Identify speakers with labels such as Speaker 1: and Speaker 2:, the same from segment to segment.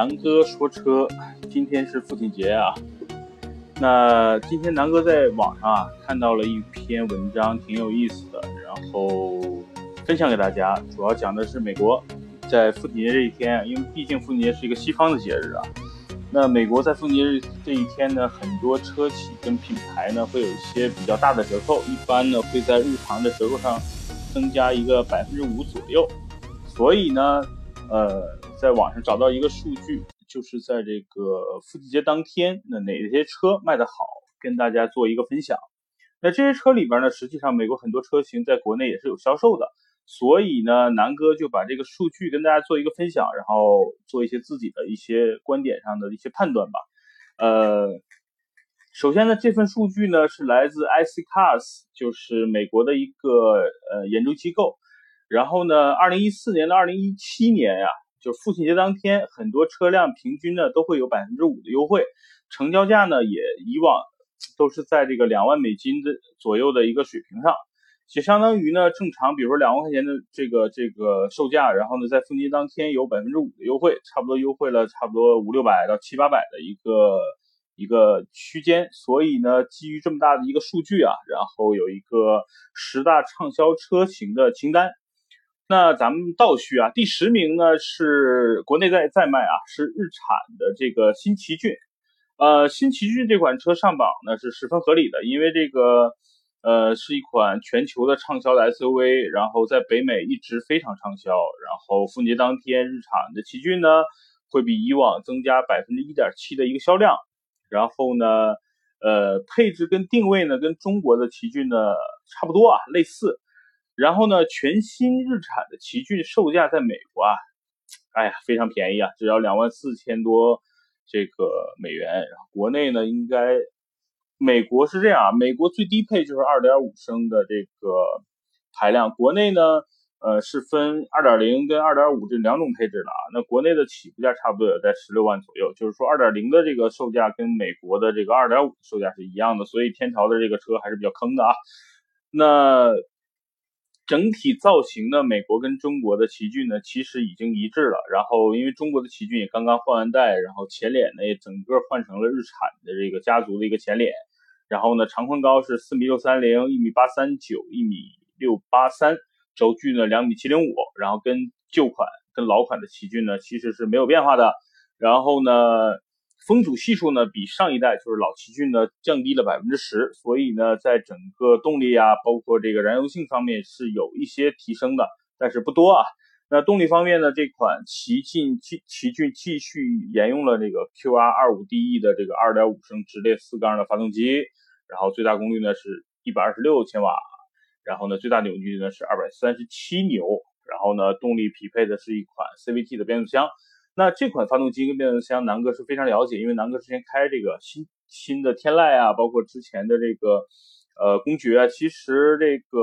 Speaker 1: 南哥说车，今天是父亲节啊。那今天南哥在网上啊看到了一篇文章，挺有意思的，然后分享给大家。主要讲的是美国在父亲节这一天，因为毕竟父亲节是一个西方的节日啊。那美国在父亲节日这一天呢，很多车企跟品牌呢会有一些比较大的折扣，一般呢会在日常的折扣上增加一个百分之五左右。所以呢。呃，在网上找到一个数据，就是在这个父亲节当天，那哪些车卖得好，跟大家做一个分享。那这些车里边呢，实际上美国很多车型在国内也是有销售的，所以呢，南哥就把这个数据跟大家做一个分享，然后做一些自己的一些观点上的一些判断吧。呃，首先呢，这份数据呢是来自 IC Cars，就是美国的一个呃研究机构。然后呢，二零一四年到二零一七年呀，就父亲节当天，很多车辆平均呢都会有百分之五的优惠，成交价呢也以往都是在这个两万美金的左右的一个水平上，就相当于呢正常，比如说两万块钱的这个这个售价，然后呢在父亲节当天有百分之五的优惠，差不多优惠了差不多五六百到七八百的一个一个区间，所以呢基于这么大的一个数据啊，然后有一个十大畅销车型的清单。那咱们倒叙啊，第十名呢是国内在在卖啊，是日产的这个新奇骏，呃，新奇骏这款车上榜呢是十分合理的，因为这个呃是一款全球的畅销的 SUV，然后在北美一直非常畅销，然后春节当天日产的奇骏呢会比以往增加百分之一点七的一个销量，然后呢，呃，配置跟定位呢跟中国的奇骏呢差不多啊，类似。然后呢，全新日产的奇骏售价在美国啊，哎呀，非常便宜啊，只要两万四千多这个美元。然后国内呢，应该美国是这样啊，美国最低配就是二点五升的这个排量，国内呢，呃，是分二点零跟二点五这两种配置的啊。那国内的起步价差不多也在十六万左右，就是说二点零的这个售价跟美国的这个二点五售价是一样的，所以天朝的这个车还是比较坑的啊。那。整体造型呢，美国跟中国的奇骏呢，其实已经一致了。然后，因为中国的奇骏也刚刚换完代，然后前脸呢也整个换成了日产的这个家族的一个前脸。然后呢，长宽高是四米六三零，一米八三九，一米六八三，轴距呢两米七零五。然后跟旧款跟老款的奇骏呢，其实是没有变化的。然后呢。风阻系数呢，比上一代就是老奇骏呢降低了百分之十，所以呢，在整个动力啊，包括这个燃油性方面是有一些提升的，但是不多啊。那动力方面呢，这款奇骏奇奇骏继续沿用了这个 QR 二五 DE 的这个二点五升直列四缸的发动机，然后最大功率呢是一百二十六千瓦，然后呢最大扭矩呢是二百三十七牛，然后呢动力匹配的是一款 CVT 的变速箱。那这款发动机跟变速箱，南哥是非常了解，因为南哥之前开这个新新的天籁啊，包括之前的这个呃公爵啊，其实这个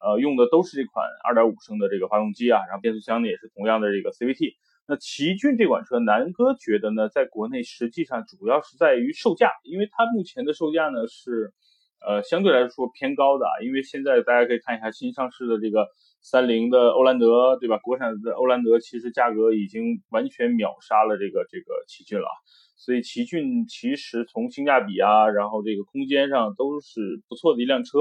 Speaker 1: 呃用的都是这款2.5升的这个发动机啊，然后变速箱呢也是同样的这个 CVT。那奇骏这款车，南哥觉得呢，在国内实际上主要是在于售价，因为它目前的售价呢是呃相对来说偏高的，因为现在大家可以看一下新上市的这个。三菱的欧蓝德，对吧？国产的欧蓝德其实价格已经完全秒杀了这个这个奇骏了，所以奇骏其实从性价比啊，然后这个空间上都是不错的一辆车，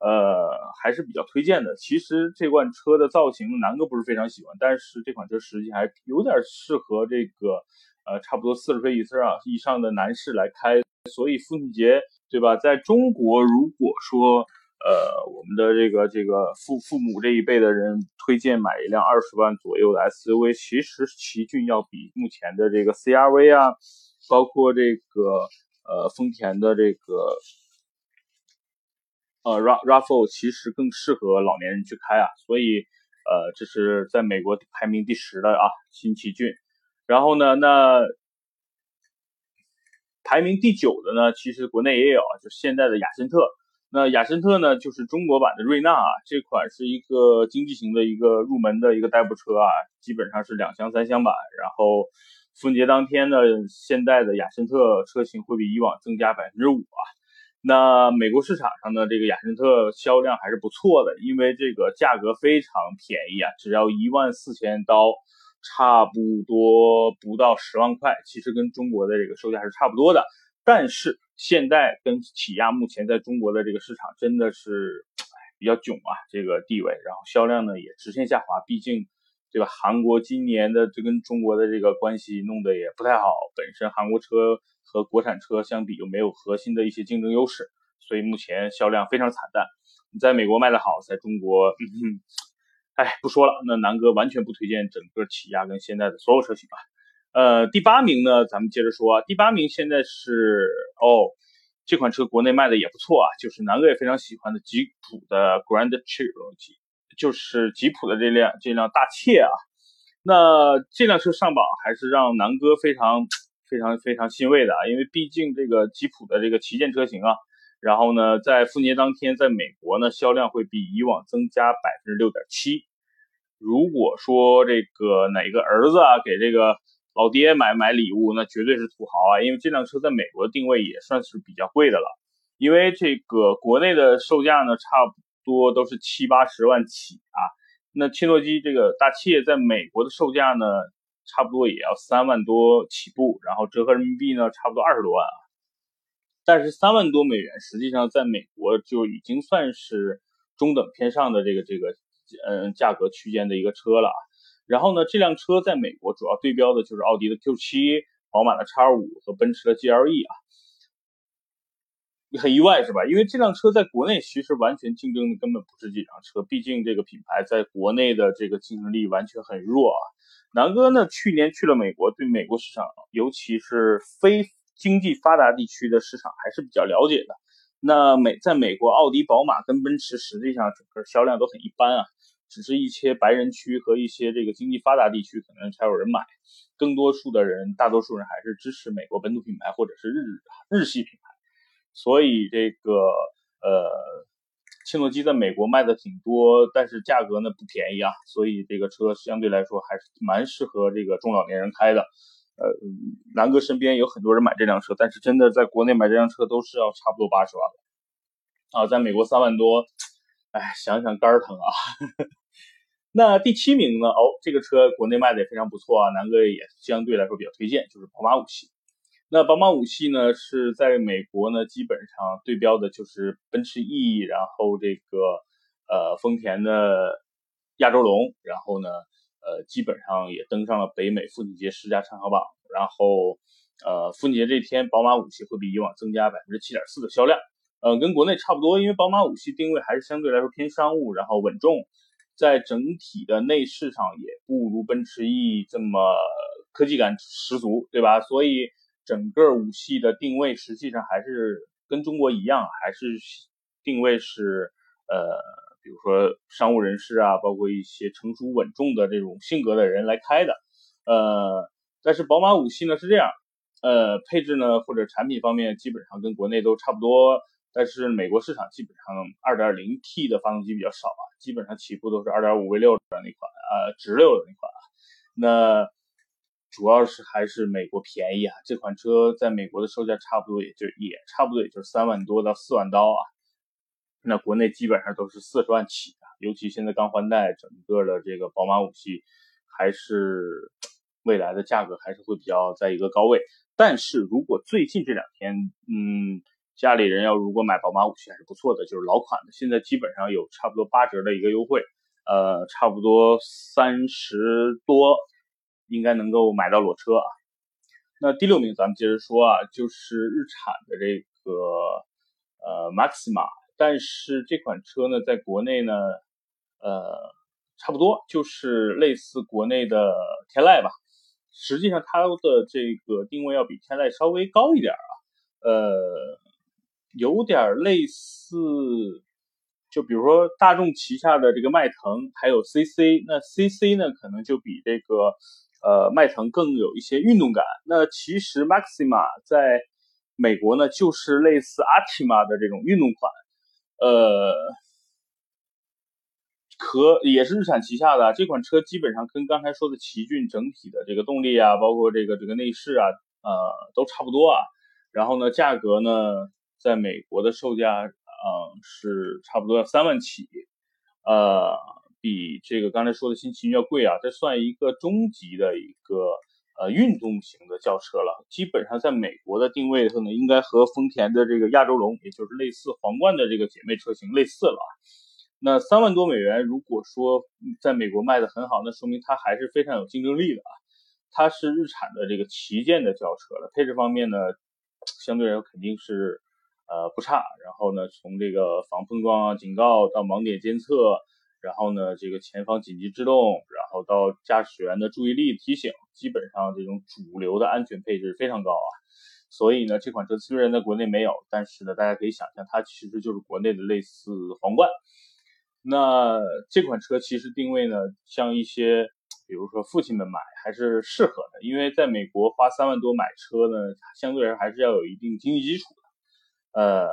Speaker 1: 呃，还是比较推荐的。其实这款车的造型南哥不是非常喜欢，但是这款车实际还有点适合这个呃差不多四十岁以上以上的男士来开，所以父亲节，对吧？在中国如果说。呃，我们的这个这个父父母这一辈的人推荐买一辆二十万左右的 SUV，其实奇骏要比目前的这个 CRV 啊，包括这个呃丰田的这个呃 RAV4，其实更适合老年人去开啊。所以呃，这是在美国排名第十的啊新奇骏。然后呢，那排名第九的呢，其实国内也有，就现在的雅森特。那雅绅特呢，就是中国版的瑞纳啊，这款是一个经济型的一个入门的一个代步车啊，基本上是两厢三厢版。然后春节当天呢，现代的雅绅特车型会比以往增加百分之五啊。那美国市场上呢，这个雅绅特销量还是不错的，因为这个价格非常便宜啊，只要一万四千刀，差不多不到十万块，其实跟中国的这个售价是差不多的。但是现在跟起亚目前在中国的这个市场真的是比较囧啊，这个地位，然后销量呢也直线下滑，毕竟对吧？韩国今年的这跟中国的这个关系弄得也不太好，本身韩国车和国产车相比就没有核心的一些竞争优势，所以目前销量非常惨淡。你在美国卖的好，在中国，嗯，哎，不说了。那南哥完全不推荐整个起亚跟现在的所有车型啊。呃，第八名呢，咱们接着说。第八名现在是哦，这款车国内卖的也不错啊，就是南哥也非常喜欢的吉普的 Grand Cherokee，就是吉普的这辆这辆大切啊。那这辆车上榜还是让南哥非常非常非常欣慰的啊，因为毕竟这个吉普的这个旗舰车型啊。然后呢，在父亲节当天，在美国呢，销量会比以往增加百分之六点七。如果说这个哪个儿子啊给这个老爹买买礼物，那绝对是土豪啊！因为这辆车在美国的定位也算是比较贵的了。因为这个国内的售价呢，差不多都是七八十万起啊。那切诺基这个大切在美国的售价呢，差不多也要三万多起步，然后折合人民币呢，差不多二十多万啊。但是三万多美元，实际上在美国就已经算是中等偏上的这个这个嗯价格区间的一个车了。然后呢，这辆车在美国主要对标的就是奥迪的 Q7、宝马的 X5 和奔驰的 GLE 啊。很意外是吧？因为这辆车在国内其实完全竞争的根本不是这辆车，毕竟这个品牌在国内的这个竞争力完全很弱啊。南哥呢，去年去了美国，对美国市场，尤其是非。经济发达地区的市场还是比较了解的。那美在美国，奥迪、宝马跟奔驰实际上整个销量都很一般啊，只是一些白人区和一些这个经济发达地区可能才有人买。更多数的人，大多数人还是支持美国本土品牌或者是日日系品牌。所以这个呃，切诺基在美国卖的挺多，但是价格呢不便宜啊。所以这个车相对来说还是蛮适合这个中老年人开的。呃，南哥身边有很多人买这辆车，但是真的在国内买这辆车都是要差不多八十万了啊，在美国三万多，哎，想想肝疼啊。呵呵那第七名呢？哦，这个车国内卖的也非常不错啊，南哥也相对来说比较推荐，就是宝马五系。那宝马五系呢，是在美国呢，基本上对标的就是奔驰 E，然后这个呃丰田的亚洲龙，然后呢。呃，基本上也登上了北美父亲节十佳畅销榜。然后，呃，父亲节这天，宝马五系会比以往增加百分之七点四的销量。呃，跟国内差不多，因为宝马五系定位还是相对来说偏商务，然后稳重，在整体的内饰上也不如奔驰 E 这么科技感十足，对吧？所以整个五系的定位实际上还是跟中国一样，还是定位是呃。比如说商务人士啊，包括一些成熟稳重的这种性格的人来开的，呃，但是宝马五系呢是这样，呃，配置呢或者产品方面基本上跟国内都差不多，但是美国市场基本上 2.0T 的发动机比较少啊，基本上起步都是2.5 V6 的那款，呃，直六的那款啊，那主要是还是美国便宜啊，这款车在美国的售价差不多也就也差不多也就是三万多到四万刀啊。那国内基本上都是四十万起的，尤其现在刚换代，整个的这个宝马五系还是未来的价格还是会比较在一个高位。但是如果最近这两天，嗯，家里人要如果买宝马五系还是不错的，就是老款的，现在基本上有差不多八折的一个优惠，呃，差不多三十多应该能够买到裸车啊。那第六名咱们接着说啊，就是日产的这个呃 Maxima。但是这款车呢，在国内呢，呃，差不多就是类似国内的天籁吧。实际上，它的这个定位要比天籁稍微高一点啊，呃，有点类似，就比如说大众旗下的这个迈腾，还有 CC。那 CC 呢，可能就比这个呃迈腾更有一些运动感。那其实 Maxima 在美国呢，就是类似 Altima 的这种运动款。呃，和也是日产旗下的这款车，基本上跟刚才说的奇骏整体的这个动力啊，包括这个这个内饰啊，呃，都差不多啊。然后呢，价格呢，在美国的售价，嗯，是差不多要三万起。呃，比这个刚才说的新奇骏要贵啊，这算一个中级的一个呃运动型的轿车了。基本上在美国的定位上呢，应该和丰田的这个亚洲龙，也就是类似皇冠的这个姐妹车型类似了。那三万多美元，如果说在美国卖的很好，那说明它还是非常有竞争力的啊。它是日产的这个旗舰的轿车了，配置方面呢，相对来说肯定是呃不差。然后呢，从这个防碰撞啊警告到盲点监测，然后呢这个前方紧急制动，然后到驾驶员的注意力提醒，基本上这种主流的安全配置非常高啊。所以呢，这款车虽然在国内没有，但是呢，大家可以想象，它其实就是国内的类似皇冠。那这款车其实定位呢，像一些，比如说父亲们买还是适合的，因为在美国花三万多买车呢，相对来说还是要有一定经济基础的。呃，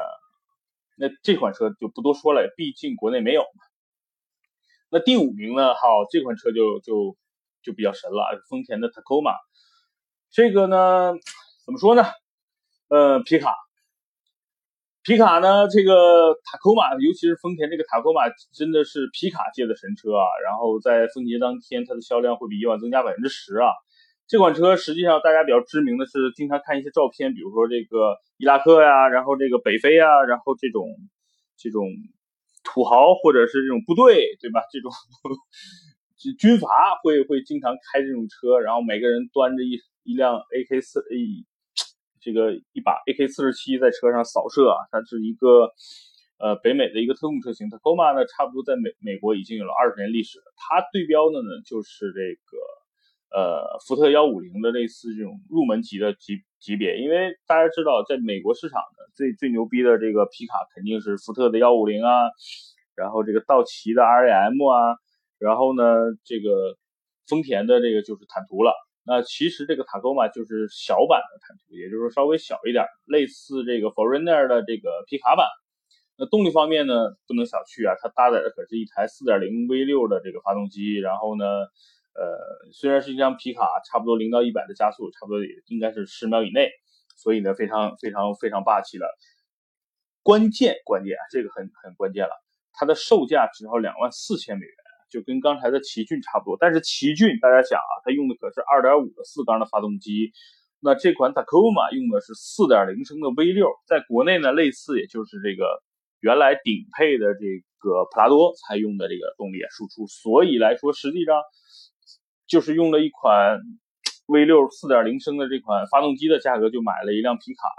Speaker 1: 那这款车就不多说了，毕竟国内没有嘛。那第五名呢，好，这款车就就就比较神了，丰田的 Tacoma。这个呢，怎么说呢？呃，皮卡。皮卡呢？这个塔科马，尤其是丰田这个塔科马，真的是皮卡界的神车啊！然后在春节当天，它的销量会比以往增加百分之十啊！这款车实际上大家比较知名的是，经常看一些照片，比如说这个伊拉克呀，然后这个北非啊，然后这种这种土豪或者是这种部队，对吧？这种军阀会会经常开这种车，然后每个人端着一一辆 AK 四一。这个一把 AK 四十七在车上扫射啊，它是一个呃北美的一个特供车型。它 g o m a 呢，差不多在美美国已经有了二十年历史了。它对标的呢就是这个呃福特幺五零的类似这种入门级的级级别。因为大家知道，在美国市场呢，最最牛逼的这个皮卡肯定是福特的幺五零啊，然后这个道奇的 RAM 啊，然后呢这个丰田的这个就是坦途了。那其实这个塔科马就是小版的坦途，也就是说稍微小一点，类似这个 Forerunner 的这个皮卡版。那动力方面呢，不能小觑啊，它搭载的可是一台4.0 V6 的这个发动机。然后呢，呃，虽然是一辆皮卡，差不多零到一百的加速差不多也应该是十秒以内，所以呢，非常非常非常霸气了。关键关键啊，这个很很关键了，它的售价只要两万四千美元。就跟刚才的奇骏差不多，但是奇骏大家想啊，它用的可是2.5的四缸的发动机，那这款 Tacoma 用的是4.0升的 V6，在国内呢类似，也就是这个原来顶配的这个普拉多才用的这个动力输出，所以来说实际上就是用了一款 V6 4.0升的这款发动机的价格就买了一辆皮卡，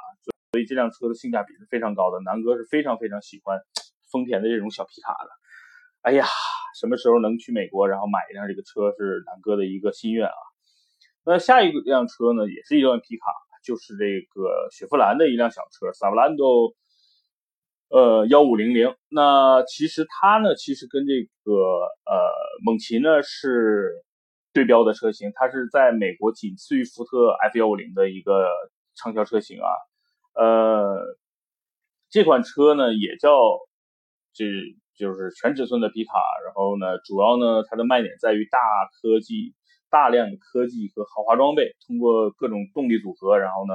Speaker 1: 所以这辆车的性价比是非常高的。南哥是非常非常喜欢丰田的这种小皮卡的，哎呀。什么时候能去美国，然后买一辆这个车是南哥的一个心愿啊。那下一辆车呢，也是一辆皮卡，就是这个雪佛兰的一辆小车，萨布兰多，呃，幺五零零。那其实它呢，其实跟这个呃猛禽呢是对标的车型，它是在美国仅次于福特 F 幺五零的一个畅销车型啊。呃，这款车呢也叫这。就是全尺寸的皮卡，然后呢，主要呢，它的卖点在于大科技、大量的科技和豪华装备，通过各种动力组合，然后呢，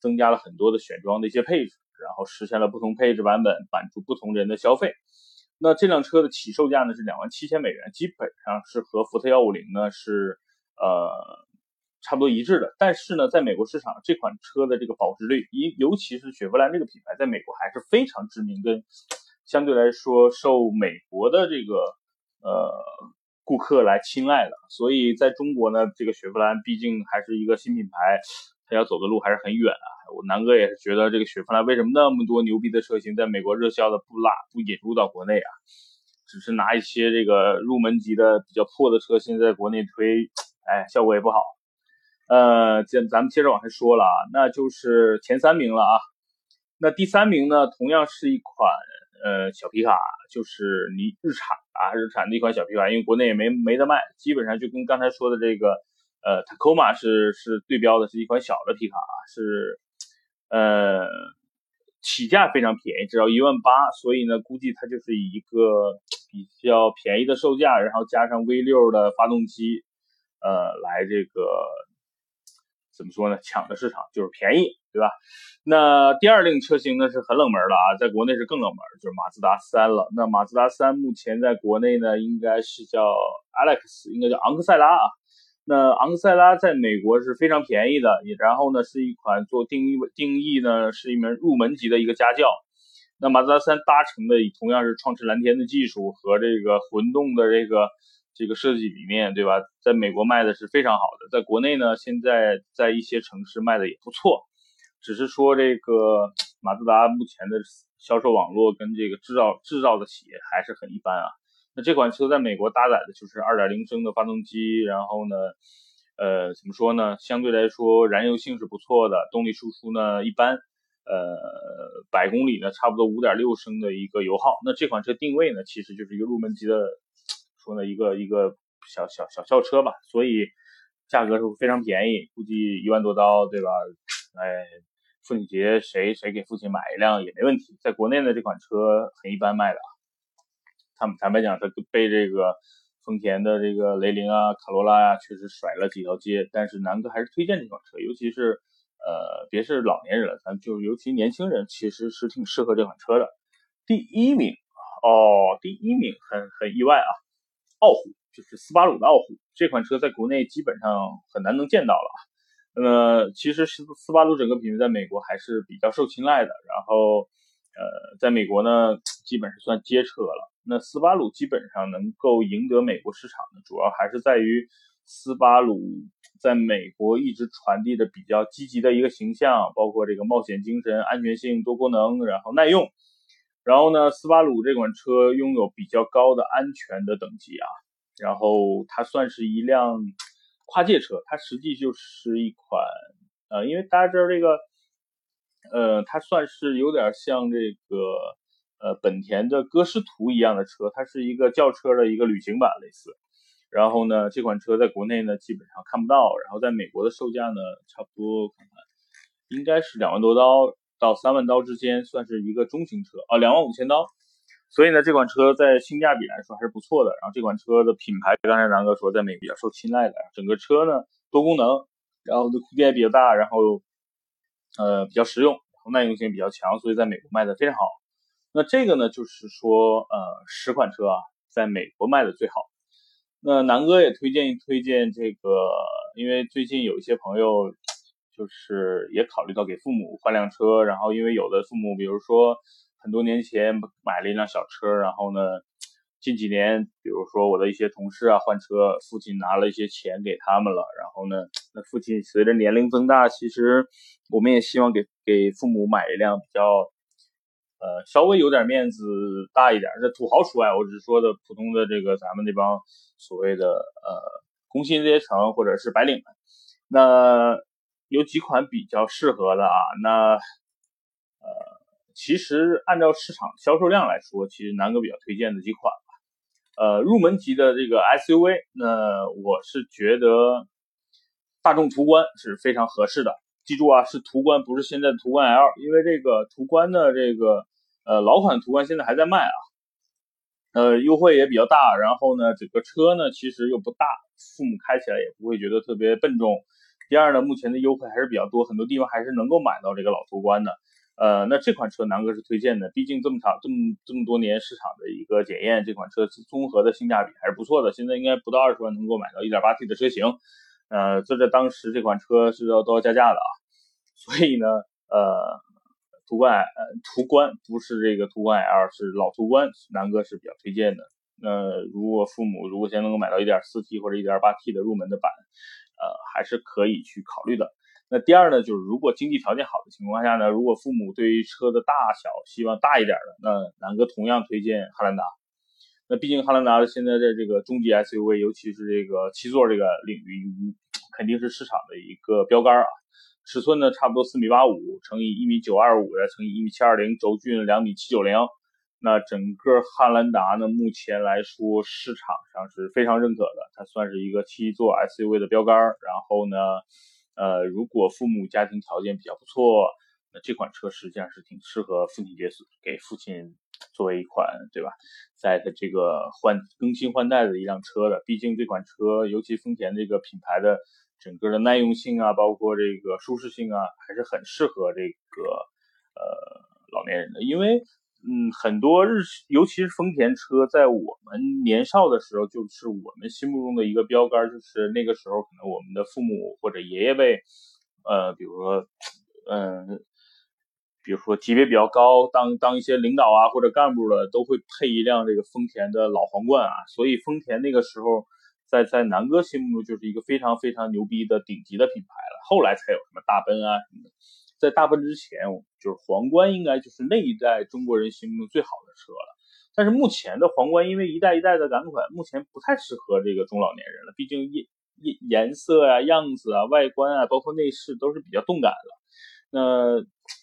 Speaker 1: 增加了很多的选装的一些配置，然后实现了不同配置版本，满足不同人的消费。那这辆车的起售价呢是两万七千美元，基本上是和福特幺五零呢是呃差不多一致的。但是呢，在美国市场，这款车的这个保值率，尤尤其是雪佛兰这个品牌，在美国还是非常知名跟。相对来说，受美国的这个呃顾客来青睐的，所以在中国呢，这个雪佛兰毕竟还是一个新品牌，它要走的路还是很远啊。我南哥也是觉得，这个雪佛兰为什么那么多牛逼的车型在美国热销的不拉不引入到国内啊？只是拿一些这个入门级的比较破的车型在国内推，哎，效果也不好。呃，咱咱们接着往下说了啊，那就是前三名了啊。那第三名呢，同样是一款。呃，小皮卡就是你日产啊，日产的一款小皮卡，因为国内也没没得卖，基本上就跟刚才说的这个呃 Tacoma 是是对标的，是一款小的皮卡啊，是呃起价非常便宜，只要一万八，所以呢，估计它就是一个比较便宜的售价，然后加上 V6 的发动机，呃，来这个怎么说呢？抢的市场就是便宜，对吧？那第二辆车型呢是很冷门的啊，在国内是更冷门，就是马自达三了。那马自达三目前在国内呢，应该是叫 Alex，应该叫昂克赛拉啊。那昂克赛拉在美国是非常便宜的，也然后呢是一款做定义定义呢是一门入门级的一个家轿。那马自达三搭乘的同样是创驰蓝天的技术和这个混动的这个这个设计理念，对吧？在美国卖的是非常好的，在国内呢现在在一些城市卖的也不错。只是说这个马自达目前的销售网络跟这个制造制造的企业还是很一般啊。那这款车在美国搭载的就是2.0升的发动机，然后呢，呃，怎么说呢？相对来说燃油性是不错的，动力输出呢一般，呃，百公里呢差不多5.6升的一个油耗。那这款车定位呢其实就是一个入门级的，说呢一个一个小小小轿车吧，所以价格是非常便宜，估计一万多刀，对吧？哎。父亲节谁谁给父亲买一辆也没问题。在国内呢，这款车很一般卖的啊。他们坦白讲，它被这个丰田的这个雷凌啊、卡罗拉呀，确实甩了几条街。但是南哥还是推荐这款车，尤其是呃，别是老年人了，咱就尤其年轻人，其实是挺适合这款车的。第一名哦，第一名很很意外啊，傲虎就是斯巴鲁的傲虎这款车，在国内基本上很难能见到了啊。那其实斯斯巴鲁整个品牌在美国还是比较受青睐的，然后，呃，在美国呢，基本是算街车了。那斯巴鲁基本上能够赢得美国市场呢，主要还是在于斯巴鲁在美国一直传递的比较积极的一个形象，包括这个冒险精神、安全性、多功能，然后耐用。然后呢，斯巴鲁这款车拥有比较高的安全的等级啊，然后它算是一辆。跨界车，它实际就是一款，呃，因为大家知道这个，呃，它算是有点像这个，呃，本田的歌诗图一样的车，它是一个轿车的一个旅行版类似。然后呢，这款车在国内呢基本上看不到，然后在美国的售价呢差不多看看，应该是两万多刀到三万刀之间，算是一个中型车啊，两万五千刀。所以呢，这款车在性价比来说还是不错的。然后这款车的品牌，刚才南哥说在美比较受青睐的。整个车呢多功能，然后的空间也比较大，然后呃比较实用，然后耐用性比较强，所以在美国卖的非常好。那这个呢就是说呃十款车啊，在美国卖的最好。那南哥也推荐推荐这个，因为最近有一些朋友就是也考虑到给父母换辆车，然后因为有的父母比如说。很多年前买了一辆小车，然后呢，近几年，比如说我的一些同事啊换车，父亲拿了一些钱给他们了，然后呢，那父亲随着年龄增大，其实我们也希望给给父母买一辆比较，呃，稍微有点面子大一点，这土豪除外，我只是说的普通的这个咱们这帮所谓的呃工薪阶层或者是白领们，那有几款比较适合的啊，那呃。其实按照市场销售量来说，其实南哥比较推荐的几款吧，呃，入门级的这个 SUV，那我是觉得大众途观是非常合适的。记住啊，是途观，不是现在的途观 L，因为这个途观的这个呃老款途观现在还在卖啊，呃，优惠也比较大，然后呢，整个车呢其实又不大，父母开起来也不会觉得特别笨重。第二呢，目前的优惠还是比较多，很多地方还是能够买到这个老途观的。呃，那这款车南哥是推荐的，毕竟这么长这么这么多年市场的一个检验，这款车综合的性价比还是不错的。现在应该不到二十万能够买到 1.8T 的车型，呃，这在当时这款车是要都要加价的啊。所以呢，呃，途观呃途观不是这个途观 L，是老途观，南哥是比较推荐的。那如果父母如果现在能够买到 1.4T 或者 1.8T 的入门的版，呃，还是可以去考虑的。那第二呢，就是如果经济条件好的情况下呢，如果父母对于车的大小希望大一点的，那南哥同样推荐汉兰达。那毕竟汉兰达现在在这个中级 SUV，尤其是这个七座这个领域，肯定是市场的一个标杆啊。尺寸呢，差不多四米八五乘以一米九二五再乘以一米七二零，轴距两米七九零。那整个汉兰达呢，目前来说市场上是非常认可的，它算是一个七座 SUV 的标杆。然后呢？呃，如果父母家庭条件比较不错，那这款车实际上是挺适合父亲节给父亲作为一款对吧，在它这个换更新换代的一辆车的，毕竟这款车，尤其丰田这个品牌的整个的耐用性啊，包括这个舒适性啊，还是很适合这个呃老年人的，因为。嗯，很多日，尤其是丰田车，在我们年少的时候，就是我们心目中的一个标杆，就是那个时候可能我们的父母或者爷爷辈，呃，比如说，嗯，比如说级别比较高，当当一些领导啊或者干部的，都会配一辆这个丰田的老皇冠啊，所以丰田那个时候在在南哥心目中就是一个非常非常牛逼的顶级的品牌了，后来才有什么大奔啊什么的。在大奔之前，就是皇冠应该就是那一代中国人心目中最好的车了。但是目前的皇冠因为一代一代的改款，目前不太适合这个中老年人了。毕竟颜颜颜色啊、样子啊、外观啊，包括内饰都是比较动感了。那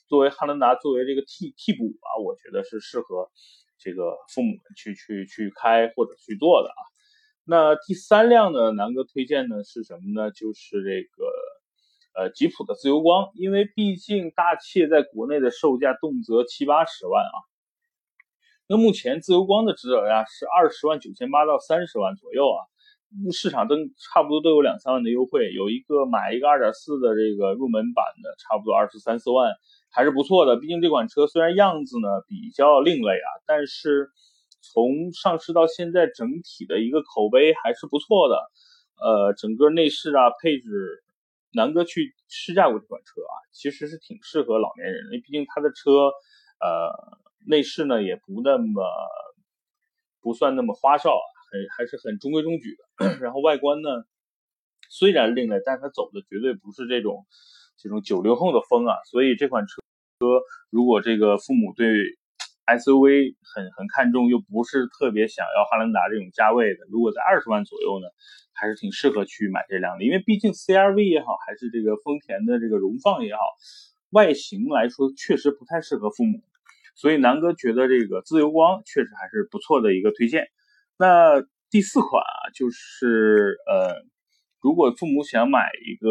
Speaker 1: 作为汉兰达作为这个替替补啊，我觉得是适合这个父母们去去去开或者去做的啊。那第三辆呢，南哥推荐的是什么呢？就是这个。呃，吉普的自由光，因为毕竟大切在国内的售价动辄七八十万啊。那目前自由光的指导价是二十万九千八到三十万左右啊，市场都差不多都有两三万的优惠。有一个买一个二点四的这个入门版的，差不多二十三四万，还是不错的。毕竟这款车虽然样子呢比较另类啊，但是从上市到现在整体的一个口碑还是不错的。呃，整个内饰啊配置。南哥去试驾过这款车啊，其实是挺适合老年人的，毕竟它的车，呃，内饰呢也不那么不算那么花哨，很还是很中规中矩的。然后外观呢，虽然另类，但它走的绝对不是这种这种九零后的风啊。所以这款车车，如果这个父母对 SUV 很很看重，又不是特别想要汉兰达这种价位的，如果在二十万左右呢，还是挺适合去买这辆的。因为毕竟 CRV 也好，还是这个丰田的这个荣放也好，外形来说确实不太适合父母，所以南哥觉得这个自由光确实还是不错的一个推荐。那第四款啊，就是呃。如果父母想买一个，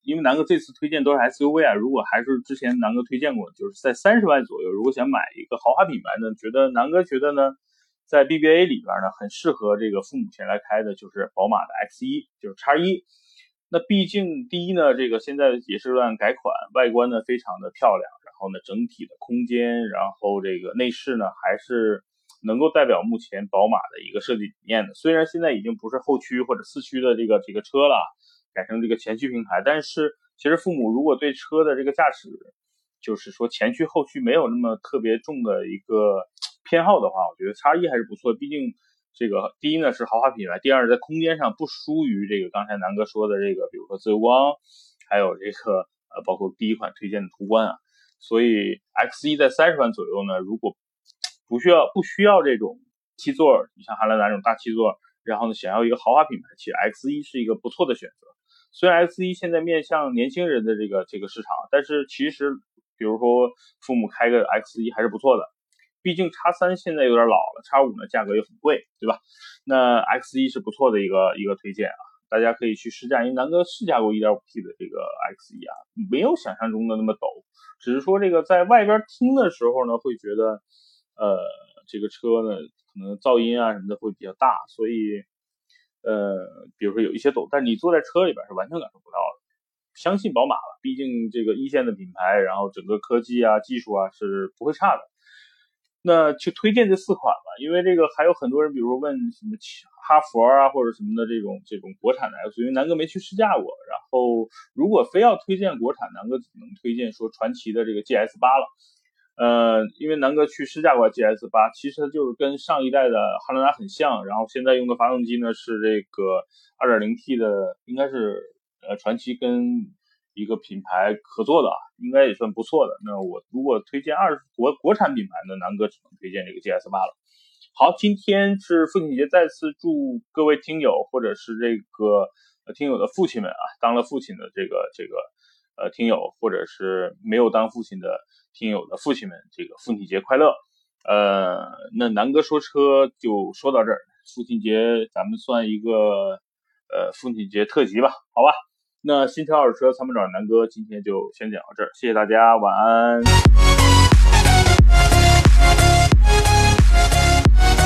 Speaker 1: 因为南哥这次推荐都是 SUV 啊，如果还是之前南哥推荐过，就是在三十万左右，如果想买一个豪华品牌呢，觉得南哥觉得呢，在 BBA 里边呢，很适合这个父母前来开的，就是宝马的 X1，就是叉一。那毕竟第一呢，这个现在也是乱改款，外观呢非常的漂亮，然后呢整体的空间，然后这个内饰呢还是。能够代表目前宝马的一个设计理念的，虽然现在已经不是后驱或者四驱的这个这个车了，改成这个前驱平台，但是其实父母如果对车的这个驾驶，就是说前驱后驱没有那么特别重的一个偏好的话，我觉得叉一还是不错。毕竟这个第一呢是豪华品牌，第二在空间上不输于这个刚才南哥说的这个，比如说自由光，还有这个呃包括第一款推荐的途观啊。所以 X 一在三十万左右呢，如果不需要不需要这种七座，你像汉兰达这种大七座，然后呢，想要一个豪华品牌，其实 X 一是一个不错的选择。虽然 X 一现在面向年轻人的这个这个市场，但是其实，比如说父母开个 X 一还是不错的。毕竟叉三现在有点老了，叉五呢价格又很贵，对吧？那 X 一是不错的一个一个推荐啊，大家可以去试驾。因为南哥试驾过 1.5T 的这个 X 一啊，没有想象中的那么陡，只是说这个在外边听的时候呢，会觉得。呃，这个车呢，可能噪音啊什么的会比较大，所以，呃，比如说有一些抖，但你坐在车里边是完全感受不到的。相信宝马了，毕竟这个一线的品牌，然后整个科技啊、技术啊是不会差的。那去推荐这四款吧，因为这个还有很多人，比如说问什么哈佛啊或者什么的这种这种国产的 S，因为南哥没去试驾过。然后如果非要推荐国产，南哥只能推荐说传奇的这个 GS 八了。呃，因为南哥去试驾过 GS 八，其实它就是跟上一代的汉兰达很像，然后现在用的发动机呢是这个 2.0T 的，应该是呃传奇跟一个品牌合作的啊，应该也算不错的。那我如果推荐二国国产品牌呢，南哥只能推荐这个 GS 八了。好，今天是父亲节，再次祝各位听友或者是这个听友的父亲们啊，当了父亲的这个这个呃听友，或者是没有当父亲的。听友的父亲们，这个父亲节快乐！呃，那南哥说车就说到这儿，父亲节咱们算一个呃父亲节特辑吧，好吧？那新车二手车参谋长南哥今天就先讲到这儿，谢谢大家，晚安。